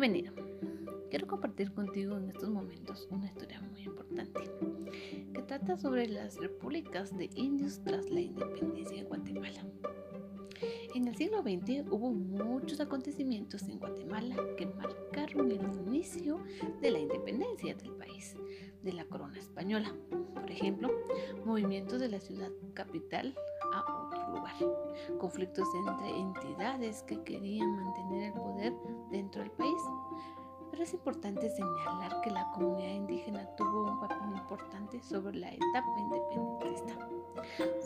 Bienvenido. Quiero compartir contigo en estos momentos una historia muy importante que trata sobre las repúblicas de indios tras la independencia de Guatemala. En el siglo XX hubo muchos acontecimientos en Guatemala que marcaron el inicio de la independencia del país de la corona española. Por ejemplo, movimientos de la ciudad capital a conflictos entre entidades que querían mantener el poder dentro del país. Pero es importante señalar que la comunidad indígena tuvo un papel importante sobre la etapa independentista.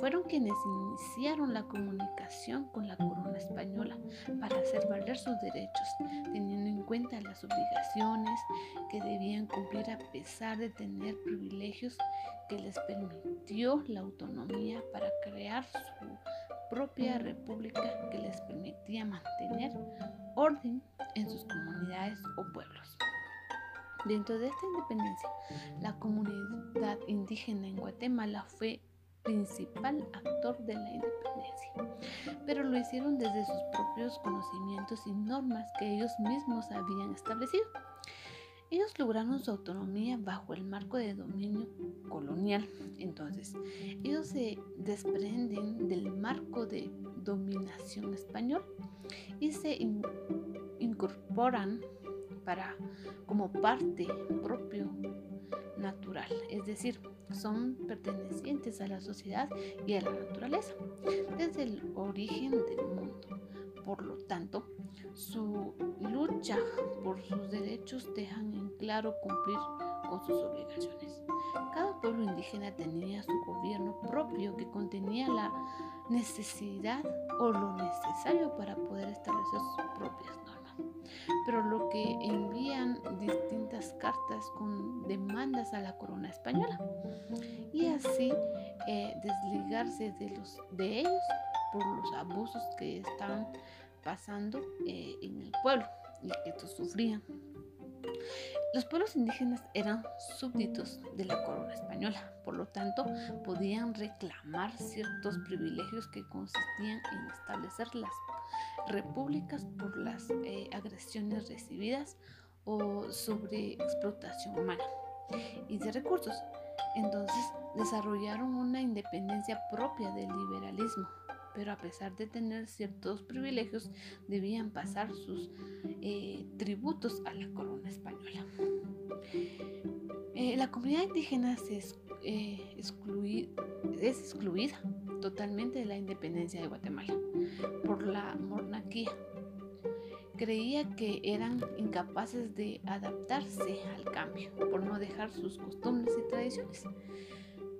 Fueron quienes iniciaron la comunicación con la corona española para hacer valer sus derechos, teniendo en cuenta las obligaciones que debían cumplir a pesar de tener privilegios que les permitió la autonomía para crear su propia república que les permitía mantener orden en sus comunidades o pueblos. Dentro de esta independencia, la comunidad indígena en Guatemala fue principal actor de la independencia, pero lo hicieron desde sus propios conocimientos y normas que ellos mismos habían establecido. Ellos lograron su autonomía bajo el marco de dominio colonial. Entonces, ellos se desprenden del marco de dominación español y se incorporan para como parte propio natural, es decir, son pertenecientes a la sociedad y a la naturaleza desde el origen del mundo. Por lo tanto, su lucha por sus derechos dejan en claro cumplir con sus obligaciones. Cada pueblo indígena tenía su gobierno propio que contenía la necesidad o lo necesario para poder establecer sus propias normas. Pero lo que envían distintas cartas con demandas a la corona española y así eh, desligarse de, los, de ellos por los abusos que estaban pasando eh, en el pueblo y que estos sufrían. Los pueblos indígenas eran súbditos de la corona española, por lo tanto podían reclamar ciertos privilegios que consistían en establecer las repúblicas por las eh, agresiones recibidas o sobre explotación humana y de recursos. Entonces desarrollaron una independencia propia del liberalismo pero a pesar de tener ciertos privilegios, debían pasar sus eh, tributos a la corona española. Eh, la comunidad indígena eh, es excluida totalmente de la independencia de Guatemala por la monarquía. Creía que eran incapaces de adaptarse al cambio por no dejar sus costumbres y tradiciones.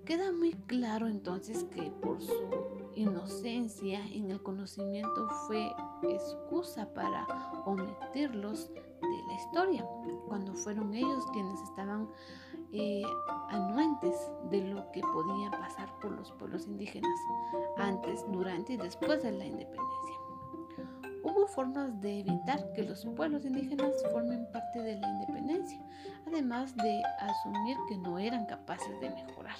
Queda muy claro entonces que por su inocencia en el conocimiento fue excusa para omitirlos de la historia, cuando fueron ellos quienes estaban eh, anuentes de lo que podía pasar por los pueblos indígenas antes, durante y después de la independencia. Hubo formas de evitar que los pueblos indígenas formen parte de la independencia, además de asumir que no eran capaces de mejorar.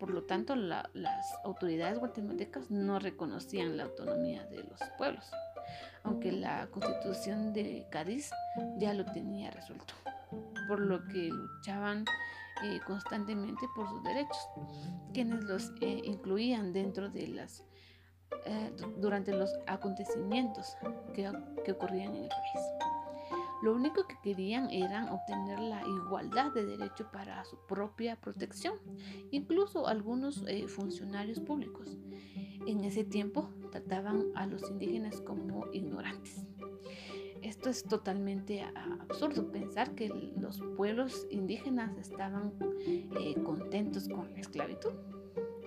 Por lo tanto, las autoridades guatemaltecas no reconocían la autonomía de los pueblos, aunque la constitución de Cádiz ya lo tenía resuelto, por lo que luchaban eh, constantemente por sus derechos, quienes los eh, incluían dentro de las eh, durante los acontecimientos que, que ocurrían en el país. Lo único que querían era obtener la igualdad de derecho para su propia protección, incluso algunos eh, funcionarios públicos. En ese tiempo trataban a los indígenas como ignorantes. Esto es totalmente absurdo pensar que los pueblos indígenas estaban eh, contentos con la esclavitud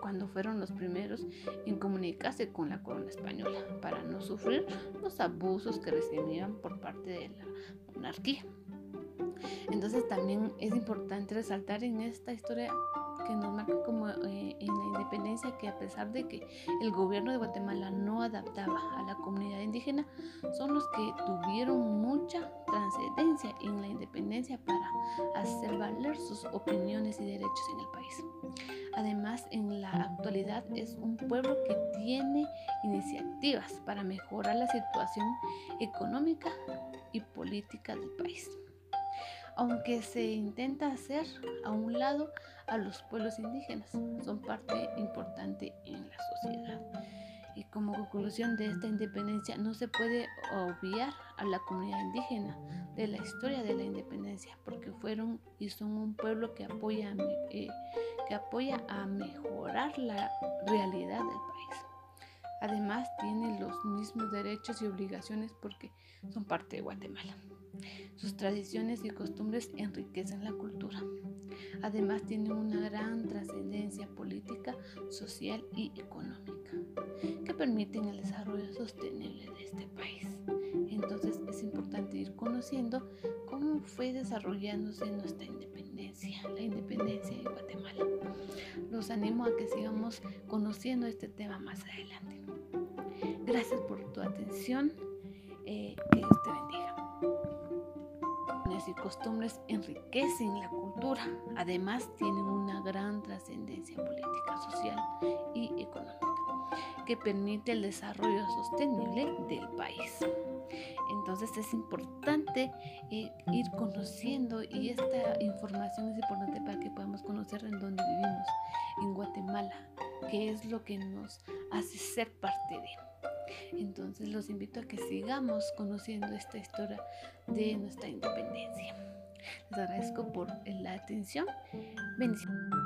cuando fueron los primeros en comunicarse con la corona española para no sufrir los abusos que recibían por parte de la monarquía. Entonces también es importante resaltar en esta historia que nos marca como eh, en la independencia que a pesar de que el gobierno de Guatemala no adaptaba a la comunidad indígena, son los que tuvieron mucha trascendencia en la independencia para hacer valer sus opiniones y derechos en el país. Además, en la actualidad es un pueblo que tiene iniciativas para mejorar la situación económica y política del país. Aunque se intenta hacer a un lado a los pueblos indígenas, son parte importante en la sociedad. Y como conclusión de esta independencia, no se puede obviar a la comunidad indígena de la historia de la independencia, porque fueron y son un pueblo que apoya, eh, que apoya a mejorar la realidad del país. Además, tienen los mismos derechos y obligaciones porque son parte de Guatemala. Sus tradiciones y costumbres enriquecen la cultura. Además, tienen una gran trascendencia política, social y económica permiten el desarrollo sostenible de este país. Entonces, es importante ir conociendo cómo fue desarrollándose nuestra independencia, la independencia de Guatemala. Los animo a que sigamos conociendo este tema más adelante. Gracias por tu atención. Eh, que Dios te bendiga. Y costumbres enriquecen la cultura. Además, tienen una gran trascendencia política, social y económica que permite el desarrollo sostenible del país. Entonces es importante eh, ir conociendo y esta información es importante para que podamos conocer en dónde vivimos, en Guatemala, qué es lo que nos hace ser parte de. Entonces los invito a que sigamos conociendo esta historia de nuestra independencia. Les agradezco por la atención. Bendiciones.